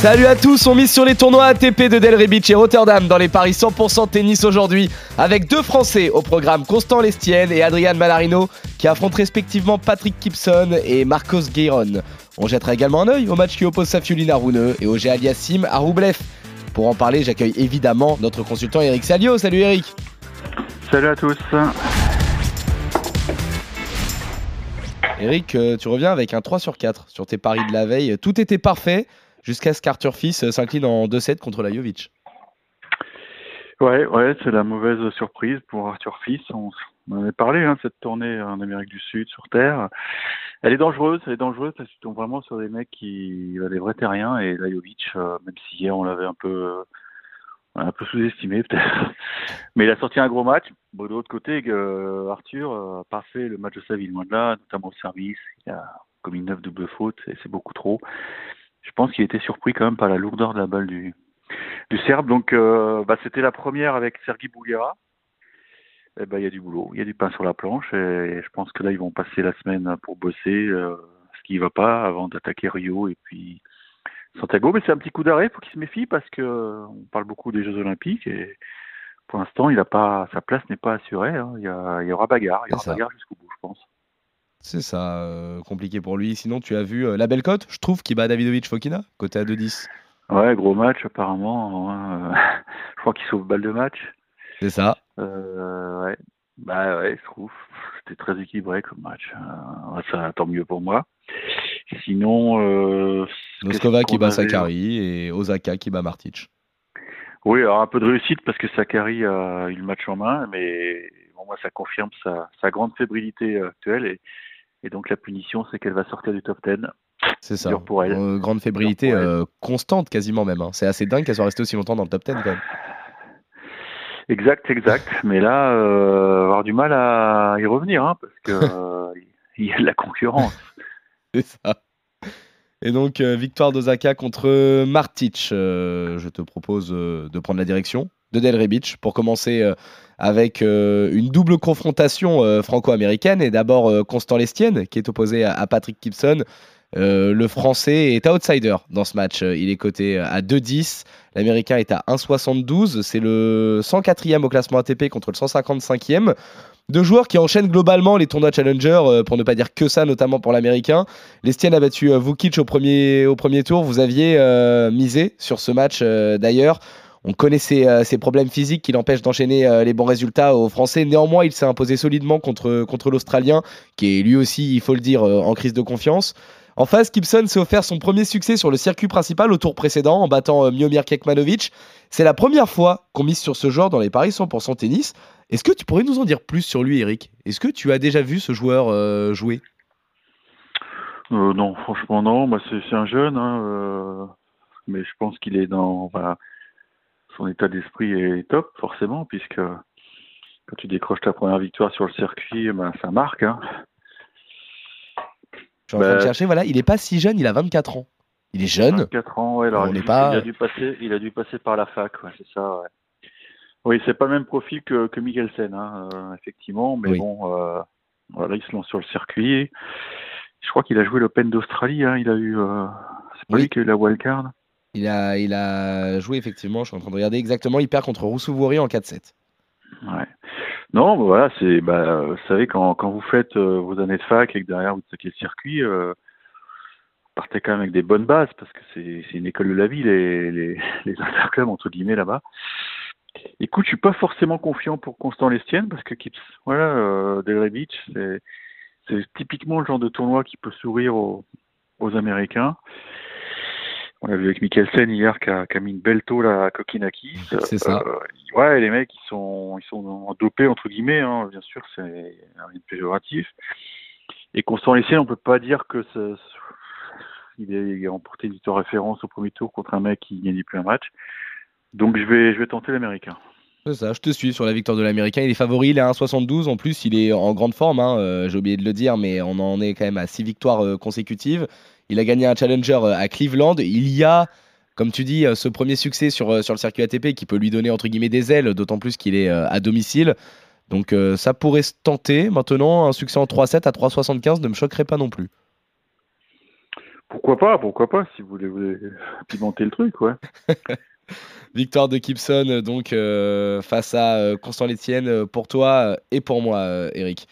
Salut à tous, on mise sur les tournois ATP de Delray Beach et Rotterdam dans les paris 100% tennis aujourd'hui avec deux Français au programme Constant Lestienne et Adrian Malarino qui affrontent respectivement Patrick Gibson et Marcos Gueiron. On jettera également un œil au match qui oppose Safiulin Rouneux et Oger Aliassim à Roublev. Pour en parler, j'accueille évidemment notre consultant Eric Salio. Salut Eric. Salut à tous. Eric, euh, tu reviens avec un 3 sur 4 sur tes paris de la veille. Tout était parfait jusqu'à ce qu'Arthur Fils s'incline en 2-7 contre Lajovic. Ouais, ouais, c'est la mauvaise surprise pour Arthur Fils. On, on avait parlé hein, cette tournée en Amérique du Sud sur Terre. Elle est dangereuse, elle est dangereuse parce qu'ils tombent vraiment sur des mecs qui, des vrais terriens et Lajovic, euh, même si hier on l'avait un peu, un peu sous-estimé peut-être, mais il a sorti un gros match. Bon, de l'autre côté, euh, Arthur a pas fait le match de sa vie, loin de là, notamment au service. Il a commis neuf doubles fautes, et c'est beaucoup trop. Je pense qu'il était surpris quand même par la lourdeur de la balle du, du Serbe. Donc, euh, bah, c'était la première avec Sergi Bouguera eh ben, il y a du boulot, il y a du pain sur la planche et je pense que là, ils vont passer la semaine pour bosser euh, ce qui ne va pas avant d'attaquer Rio et puis Santiago. Mais c'est un petit coup d'arrêt, il faut qu'il se méfie parce que on parle beaucoup des Jeux Olympiques et pour l'instant, il a pas, sa place n'est pas assurée. Hein. Il, y a, il, y aura bagarre, il y aura bagarre jusqu'au bout, je pense. C'est ça, euh, compliqué pour lui. Sinon, tu as vu euh, la belle cote, je trouve, qui bat Davidovic Fokina, côté à 2-10. Ouais, gros match apparemment. Hein. je crois qu'il sauve balle de match. C'est ça. Euh, ouais. Bah ouais, je trouve. C'était très équilibré comme match. Euh, ça, tant mieux pour moi. Sinon. Moskova qui bat Sakari et Osaka qui bat Martic. Oui, alors un peu de réussite parce que Sakari a eu le match en main, mais bon, moi ça confirme sa, sa grande fébrilité actuelle et, et donc la punition c'est qu'elle va sortir du top 10. C'est ça. Pour elle. Euh, grande fébrilité euh, constante quasiment même. Hein. C'est assez dingue qu'elle soit restée aussi longtemps dans le top 10 quand même. Exact, exact. Mais là, euh, avoir du mal à y revenir, hein, parce que euh, il y a de la concurrence. C'est ça. Et donc, victoire d'Osaka contre Martic. je te propose de prendre la direction de Del Beach pour commencer avec une double confrontation franco-américaine. Et d'abord, Constant Lestienne, qui est opposé à, Patrick Gibson. le français est outsider dans ce match. Il est coté à 2-10. L'américain est à 1,72. C'est le 104e au classement ATP contre le 155e. Deux joueurs qui enchaînent globalement les tournois Challenger, euh, pour ne pas dire que ça, notamment pour l'américain. Lestienne a battu euh, Vukic au premier, tour. Vous aviez euh, misé sur ce match d'ailleurs. On connaît ses, problèmes physiques qui l'empêchent d'enchaîner les bons résultats aux Français. Néanmoins, il s'est imposé solidement contre, contre l'Australien, qui est lui aussi, il faut le dire, en crise de confiance. En face, Gibson s'est offert son premier succès sur le circuit principal au tour précédent en battant euh, Miomir Kekmanovic. C'est la première fois qu'on mise sur ce joueur dans les paris 100% tennis. Est-ce que tu pourrais nous en dire plus sur lui, Eric? Est-ce que tu as déjà vu ce joueur euh, jouer? Euh, Non, franchement non. Bah, c'est un jeune, hein, mais je pense qu'il est dans son état d'esprit est top forcément puisque quand tu décroches ta première victoire sur le circuit, bah, ça marque. Hein. Je suis en train de bah, chercher, voilà, il est pas si jeune, il a 24 ans. Il est jeune. 24 ans, ouais, alors il, pas... il, a dû passer, il a dû passer par la fac, ouais, c'est ça, ouais. Oui, c'est pas le même profil que, que Mikkelsen, hein, euh, effectivement, mais bon, euh, voilà, il se lance sur le circuit. Je crois qu'il a joué l'Open d'Australie, hein, il a eu. Euh, c'est pas lui qui a eu la wildcard? Il a, joué effectivement, je suis en train de regarder exactement, il perd contre Roussouvori en 4-7. Ouais. Non, bah voilà, c'est, bah, vous savez, quand, vous faites euh, vos années de fac et que derrière vous attaquez le circuit, euh, partez quand même avec des bonnes bases parce que c'est, une école de la vie, les, les, interclubs, entre guillemets, là-bas. Écoute, je suis pas forcément confiant pour Constant Lestienne parce que, voilà, euh, Delray Beach, c'est, typiquement le genre de tournoi qui peut sourire aux Américains. On a vu avec Mikkelsen hier qui a, mis une belle tôle à Kokinaki. C'est ça. Euh, ouais, les mecs, ils sont, ils sont dopés, entre guillemets, hein. bien sûr, c'est rien de péjoratif. Et Constant Lessier, on peut pas dire que ça, il a remporté une victoire référence au premier tour contre un mec qui gagnait plus un match. Donc je vais, je vais tenter l'américain. C'est ça, je te suis sur la victoire de l'Américain. Il est favori, il est à 1,72. En plus, il est en grande forme. hein, euh, J'ai oublié de le dire, mais on en est quand même à 6 victoires euh, consécutives. Il a gagné un challenger euh, à Cleveland. Il y a, comme tu dis, ce premier succès sur, sur le circuit ATP qui peut lui donner entre guillemets des ailes, d'autant plus qu'il est à domicile. Donc ça pourrait se tenter. Maintenant, un succès en 3-7 à 3,75 ne me choquerait pas non plus. Pourquoi pas, pourquoi pas, si vous voulez, vous voulez pimenter le truc, ouais. Victoire de Gibson euh, donc euh, face à euh, Constant Létienne pour toi et pour moi, Eric.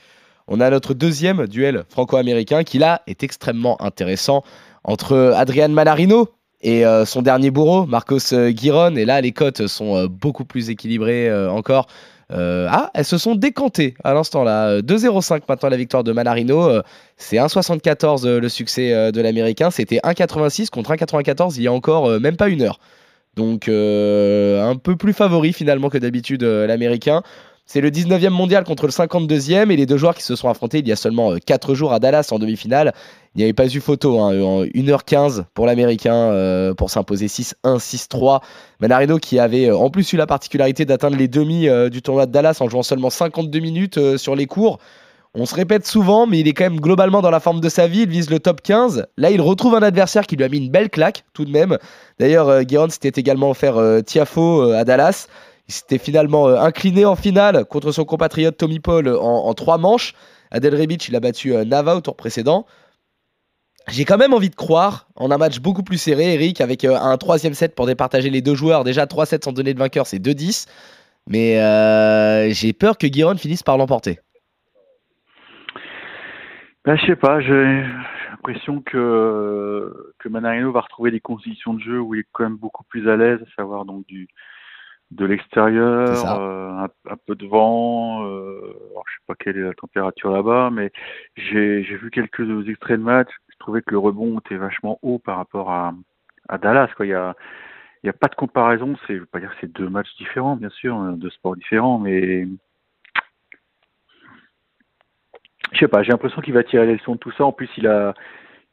On a notre deuxième duel franco-américain qui là est extrêmement intéressant entre Adrian Manarino et son dernier bourreau, Marcos Giron. Et là, les cotes sont beaucoup plus équilibrées encore. Ah, elles se sont décantées à l'instant là. Euh, 2-0-5 maintenant la victoire de Manarino. Euh, c'est 1,74 euh, le succès de l'américain. C'était 1,86 contre 1,94 il y a encore même pas une heure. Donc euh, un peu plus favori finalement que d'habitude euh, l'américain. C'est le 19e mondial contre le 52e et les deux joueurs qui se sont affrontés il y a seulement 4 jours à Dallas en demi-finale. Il n'y avait pas eu photo, hein, en 1h15 pour l'américain euh, pour s'imposer 6-1, 6-3. Manarino qui avait euh, en plus eu la particularité d'atteindre les demi euh, du tournoi de Dallas en jouant seulement 52 minutes euh, sur les cours. On se répète souvent, mais il est quand même globalement dans la forme de sa vie. Il vise le top 15. Là, il retrouve un adversaire qui lui a mis une belle claque, tout de même. D'ailleurs, euh, s'était également offert euh, Tiafo euh, à Dallas. Il s'était finalement euh, incliné en finale contre son compatriote Tommy Paul en, trois manches. Adel Rebic, il a battu Nava au tour précédent. J'ai quand même envie de croire en un match beaucoup plus serré, Eric, avec un troisième set pour départager les deux joueurs. Déjà, 3 sets sans donner de vainqueur, c'est 2-10. Mais j'ai peur que Guéron finisse par l'emporter. Ben, je sais pas, j'ai l'impression que, que Manarino va retrouver des conditions de jeu où il est quand même beaucoup plus à l'aise, à savoir donc du de l'extérieur, euh, un, un peu de vent, euh, alors je sais pas quelle est la température là-bas, mais j'ai vu quelques extraits de match, je trouvais que le rebond était vachement haut par rapport à, à Dallas, quoi. Il y a, il y a pas de comparaison, c'est, je veux pas dire que c'est deux matchs différents, bien sûr, hein, deux sports différents, mais je sais pas, j'ai l'impression qu'il va tirer les leçons de tout ça. En plus, il a,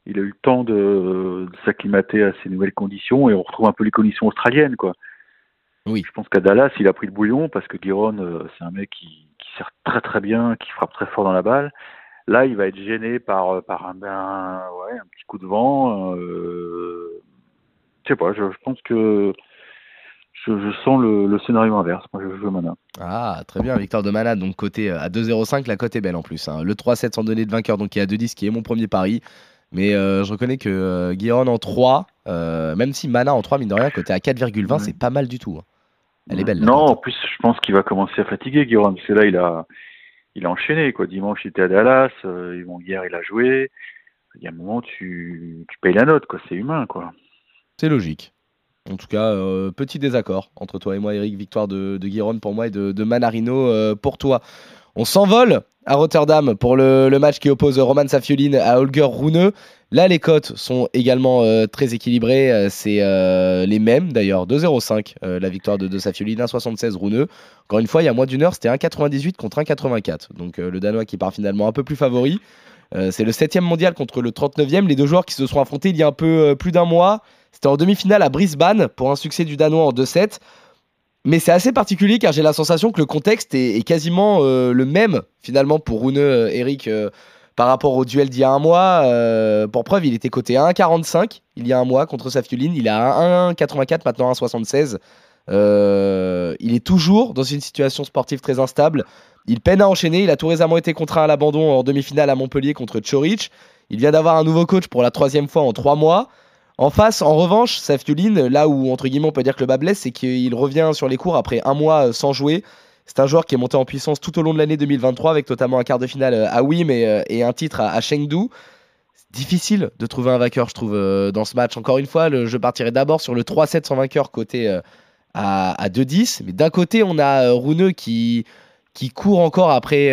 il a eu le temps de, de s'acclimater à ces nouvelles conditions et on retrouve un peu les conditions australiennes, quoi. Oui. Je pense qu'à Dallas, il a pris le bouillon parce que Guiron, euh, c'est un mec qui, qui sert très très bien, qui frappe très fort dans la balle. Là, il va être gêné par, euh, par un, un, ouais, un petit coup de vent. Euh, je sais pas, je, je pense que je, je sens le, le scénario inverse. Moi, je joue Mana. Ah, très bien, victoire de Mana, donc côté euh, à 2,05, la cote est belle en plus. hein. Le 3-7 sans donner de vainqueur, donc il y a 2-10 qui est mon premier pari. Mais euh, je reconnais que euh, en 3, euh, même si Mana en 3, mine de rien, côté à 4,20, Ouais. c'est pas mal du tout. hein. Elle est belle. Non, en plus, je pense qu'il va commencer à fatiguer, Guiron, parce que là, il a, il a enchaîné, quoi. Dimanche, il était à Dallas, bon, hier, il a joué. Il y a un moment, tu, tu payes la note, quoi. C'est humain, quoi. C'est logique. En tout cas, euh, petit désaccord entre toi et moi, Eric. Victoire de, de pour moi et de, Manarino euh, pour toi. On s'envole à Rotterdam pour le, match qui oppose Roman Safiolin à Holger Rune. Là, les cotes sont également euh, très équilibrées. C'est les mêmes d'ailleurs. 2,05 euh, la victoire de, de Safiolin, 1,76 Rune. Encore une fois, il y a moins d'une heure, c'était 1,98 contre 1,84. Donc le Danois qui part finalement un peu plus favori. C'est le 7 mondial contre le 39e. Les deux joueurs qui se sont affrontés il y a un peu plus d'un mois. C'était en demi-finale à Brisbane pour un succès du Danois en 2-7. Mais c'est assez particulier car j'ai la sensation que le contexte est, quasiment euh, le même finalement pour Rune, euh, Eric, euh, par rapport au duel d'il y a un mois. Euh, pour preuve, il était coté à 1,45 il y a un mois contre Safiulin. Il est à 1,84 maintenant à 1,76. Euh, il est toujours dans une situation sportive très instable. Il peine à enchaîner. Il a tout récemment été contraint à l'abandon en demi-finale à Montpellier contre Chorich. Il vient d'avoir un nouveau coach pour la troisième fois en trois mois. En face, en revanche, Safiulin, là où entre guillemets on peut dire que le bas blesse, c'est qu'il revient sur les cours après un mois euh, sans jouer. C'est un joueur qui est monté en puissance tout au long de l'année 2023 avec notamment un quart de finale euh, à Wim et, euh, et un titre à, à Chengdu. Difficile de trouver un vainqueur, je trouve, dans ce match. Encore une fois, je partirai d'abord sur le 3-7 sans vainqueur côté à, à 2-10. Mais d'un côté, on a Runeux qui, court encore après,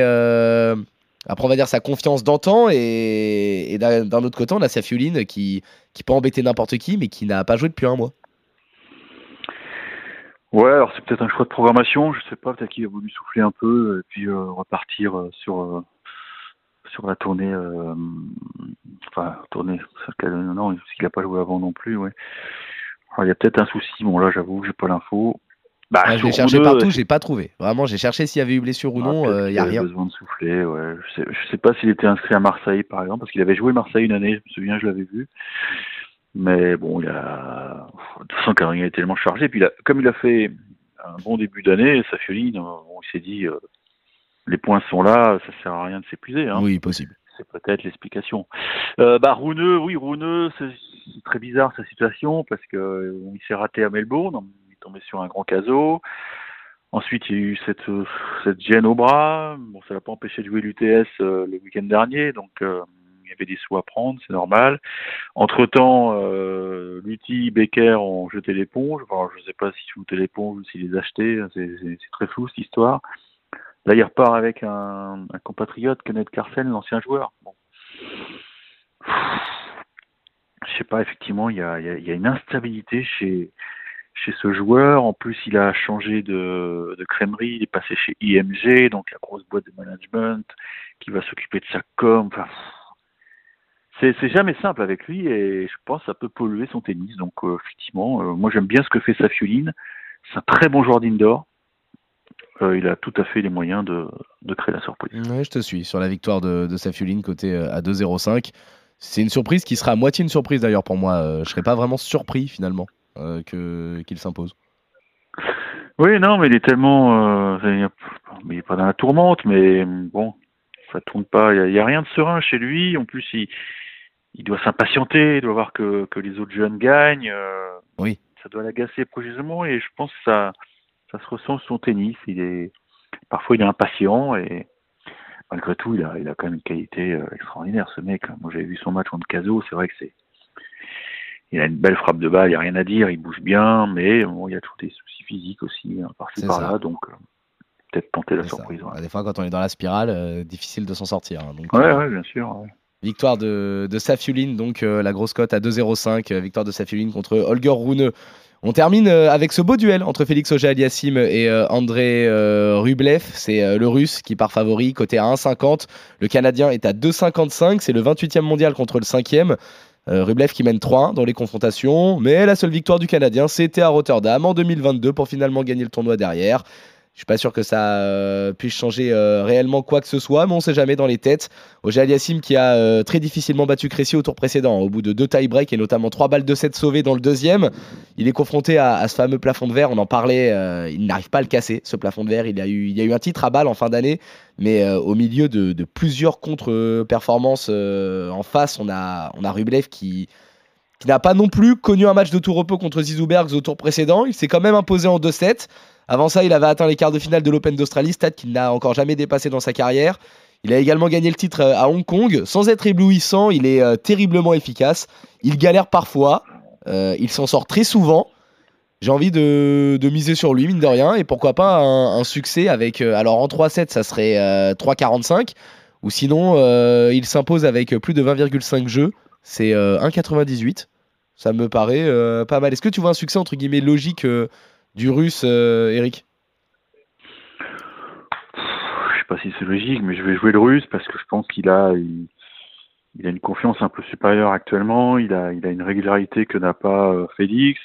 après, on va dire, sa confiance d'antan. Et, d'un autre côté, on a Safiulin qui, qui peut embêter n'importe qui, mais qui n'a pas joué depuis un mois. Ouais, alors c'est peut-être un choix de programmation, je sais pas, peut-être qu'il a voulu souffler un peu et puis euh, repartir euh, sur euh, sur la tournée, enfin tournée, non, parce qu'il a pas joué avant non plus, ouais. Alors, il y a peut-être un souci, bon là j'avoue, j'ai pas l'info. Bah, Ah, je l'ai cherché partout, j'ai pas trouvé. Vraiment, j'ai cherché s'il y avait eu blessure ou Ah, non, il qu'il y a rien. besoin de souffler, ouais. Je sais, je sais pas s'il était inscrit à Marseille, par exemple, parce qu'il avait joué Marseille une année, je me souviens, je l'avais vu. Mais bon, il a. De toute façon, Carignan est tellement chargé. Puis, il a- comme il a fait un bon début d'année, Safioline, on s'est dit, euh, les points sont là, ça sert à rien de s'épuiser. Hein. Oui, possible. C'est peut-être l'explication. Euh, bah, Rouneux, oui, Rouneux, c'est très bizarre sa situation parce que euh, il s'est raté à Melbourne, il tombé sur un grand caso. Ensuite, il y a eu cette, euh, cette gêne au bras. Bon, ça l'a pas empêché de jouer l'UTS euh, le week-end dernier, donc euh, il y avait des sous à prendre, c'est normal. Entre-temps, euh, Lutti, Becker ont jeté l'éponge. Enfin, je ne sais pas s'ils jetaient l'éponge ou s'ils les achetaient, c'est c'est- très flou cette histoire. Là, il repart avec un, compatriote, Kenneth Carson, l'ancien joueur. Bon. Je sais pas, effectivement, il y a, y y a une instabilité chez, chez ce joueur. En plus, il a changé de, de crèmerie, il est passé chez IMG, donc la grosse boîte de management qui va s'occuper de sa com. Enfin, c'est jamais simple avec lui et je pense que ça peut polluer son tennis. Donc, euh, effectivement, euh, moi j'aime bien ce que fait Safioline. C'est un très bon joueur d'indoor. Euh, il a tout à fait les moyens de, de créer la surprise. Je te suis sur la victoire de, de Safioline côté à 2-0-5. C'est une surprise qui sera à moitié une surprise d'ailleurs pour moi. Je serais pas vraiment surpris finalement que qu'il s'impose. Oui, non, mais il est tellement. Euh, il y a- il est pas dans la tourmente, mais bon, ça tourne pas. Il y a, rien de serein chez lui. En plus, il, il doit s'impatienter, il doit voir que, que les autres jeunes gagnent. euh, Oui. Ça doit l'agacer précisément et je pense que ça, ça se ressent sur son tennis. Il est parfois il est impatient et malgré tout, il a, il a quand même une qualité euh, extraordinaire. Ce mec, Moi, j'avais vu son match contre Caso. C'est vrai que c'est il a une belle frappe de balle, il n'y a rien à dire, il bouge bien, mais bon, il y a tous des soucis physiques aussi, hein, par-ci par-là, donc euh, peut-être tenter la surprise. ouais. Bah, Des fois, quand on est dans la spirale, euh, difficile de s'en sortir. hein. Donc, Ouais, euh, ouais, bien sûr. ouais. Victoire de, de Safiuline, donc euh, la grosse cote à 2-0-5. euh, victoire de Safiuline contre Holger Rune. On termine avec ce beau duel entre Félix Auger-Aliassime et André Rublev. C'est le russe qui part favori, côté à 1,50. Le canadien est à 2,55. C'est le 28e mondial contre le 5e. Euh, Rublev qui mène 3 dans les confrontations. Mais la seule victoire du canadien, c'était à Rotterdam en 2022 pour finalement gagner le tournoi derrière. Je suis pas sûr que ça euh, puisse changer euh, réellement quoi que ce soit, mais on sait jamais dans les têtes. Auger Aliassim qui a euh, très difficilement battu Crécy au tour précédent, au bout de deux tie-breaks et notamment trois balles de 7 sauvées dans le deuxième. Il est confronté à, ce fameux plafond de verre, on en parlait, il n'arrive pas à le casser, ce plafond de verre. Il, a eu, y a eu un titre à balle en fin d'année, mais au milieu de, plusieurs contre-performances en face, on a, on a Rublev qui, qui n'a pas non plus connu un match de tour repos contre Zizou-Bergs au tour précédent. Il s'est quand même imposé en 2-7. Avant ça, il avait atteint les quarts de finale de l'Open d'Australie, stade qu'il n'a encore jamais dépassé dans sa carrière. Il a également gagné le titre euh, à Hong Kong. Sans être éblouissant, il est euh, terriblement efficace. Il galère parfois. euh, il s'en sort très souvent. J'ai envie de, de miser sur lui, mine de rien. Et pourquoi pas un, succès avec. alors en 3-7, ça serait euh, 3-45. Ou sinon, il s'impose avec plus de 20,5 jeux. C'est euh, 1,98. Ça me paraît pas mal. Est-ce que tu vois un succès entre guillemets logique du russe, euh, Eric Je sais pas si c'est logique, mais je vais jouer le russe parce que je pense qu'il a, il, a une confiance un peu supérieure actuellement. Il a, il a une régularité que n'a pas euh, Félix.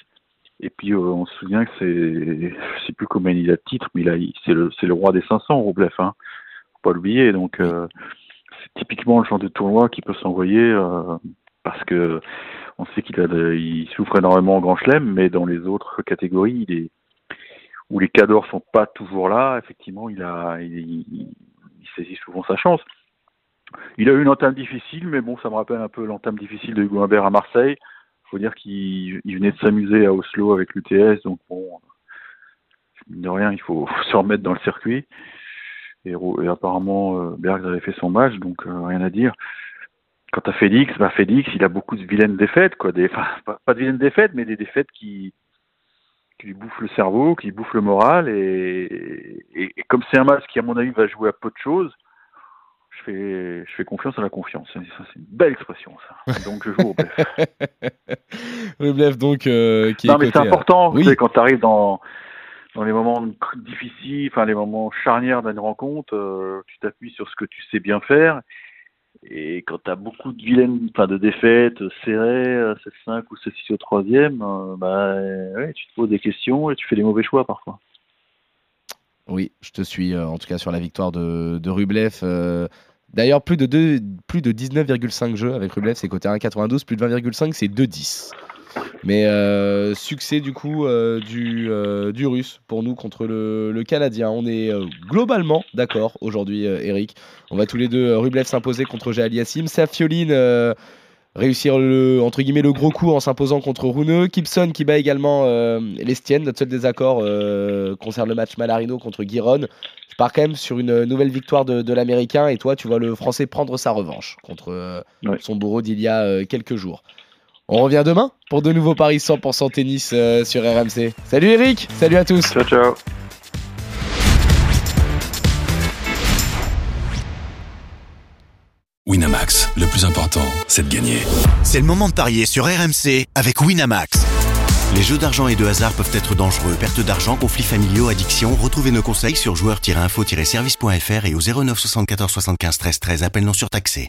Et puis euh, on se souvient que c'est, je sais plus combien il a de titres, mais il a, c'est le, c'est le roi des 500, Roublev. Hein. Faut pas l'oublier. Donc c'est typiquement le genre de tournoi qui peut s'envoyer parce que on sait qu'il a, il souffre énormément en Grand Chelem, mais dans les autres catégories, il est où les cadors sont pas toujours là, effectivement, il il, il- il saisit souvent sa chance. Il a eu une entame difficile, mais bon, ça me rappelle un peu l'entame difficile de Hugo Humbert à Marseille. Faut dire qu'il il venait de s'amuser à Oslo avec l'UTS, donc bon, mine de rien, il faut, se remettre dans le circuit. Et, apparemment, euh, Bergs avait fait son match, donc euh, rien à dire. Quant à Félix, bah Félix, il a beaucoup de vilaines défaites, quoi. Pas de vilaines défaites, mais des défaites qui, qui lui bouffent le cerveau, qui lui bouffent le moral. Et, et, et comme c'est un match qui, à mon avis, va jouer à peu de choses, je fais, je fais confiance à la confiance. C'est une belle expression, ça. Donc, je joue au BF. Rublev, donc, euh, qui non, est mais c'est important. Oui. Tu sais, quand tu arrives dans, dans les moments difficiles, enfin, les moments charnières d'une rencontre, euh, tu t'appuies sur ce que tu sais bien faire. Et quand tu as beaucoup de vilaines, enfin, de défaites serrées, euh, 7-5 ou 7-6 au troisième, euh, bah, tu te poses des questions et tu fais des mauvais choix parfois. Oui, je te suis euh, en tout cas sur la victoire de, Rublev. euh, D'ailleurs, plus de, plus de 19,5 jeux avec Rublev, c'est côté 1,92. Plus de 20,5, c'est 2,10. Mais euh, succès du coup euh, du, euh, du russe pour nous contre le, le Canadien. On est globalement d'accord aujourd'hui, Eric. On va tous les deux Rublev s'imposer contre Jael Yassim. Safioline réussir le, entre guillemets, le gros coup en s'imposant contre Runeux. Gibson qui bat également l'Estienne. Notre seul désaccord concerne le match Malarino contre Giron. Je pars quand même sur une nouvelle victoire de, de l'Américain et toi, tu vois le Français prendre sa revanche contre Ouais. son bourreau d'il y a quelques jours. On revient demain pour de nouveaux paris 100% tennis euh, sur RMC. Salut Eric, salut à tous. Ciao, ciao. Winamax, le plus important, c'est de gagner. C'est le moment de parier sur RMC avec Winamax. Les jeux d'argent et de hasard peuvent être dangereux. Perte d'argent, conflits familiaux, addiction. Retrouvez nos conseils sur joueurs-info-service.fr et au 09 74 75 13 13. Appel non surtaxé.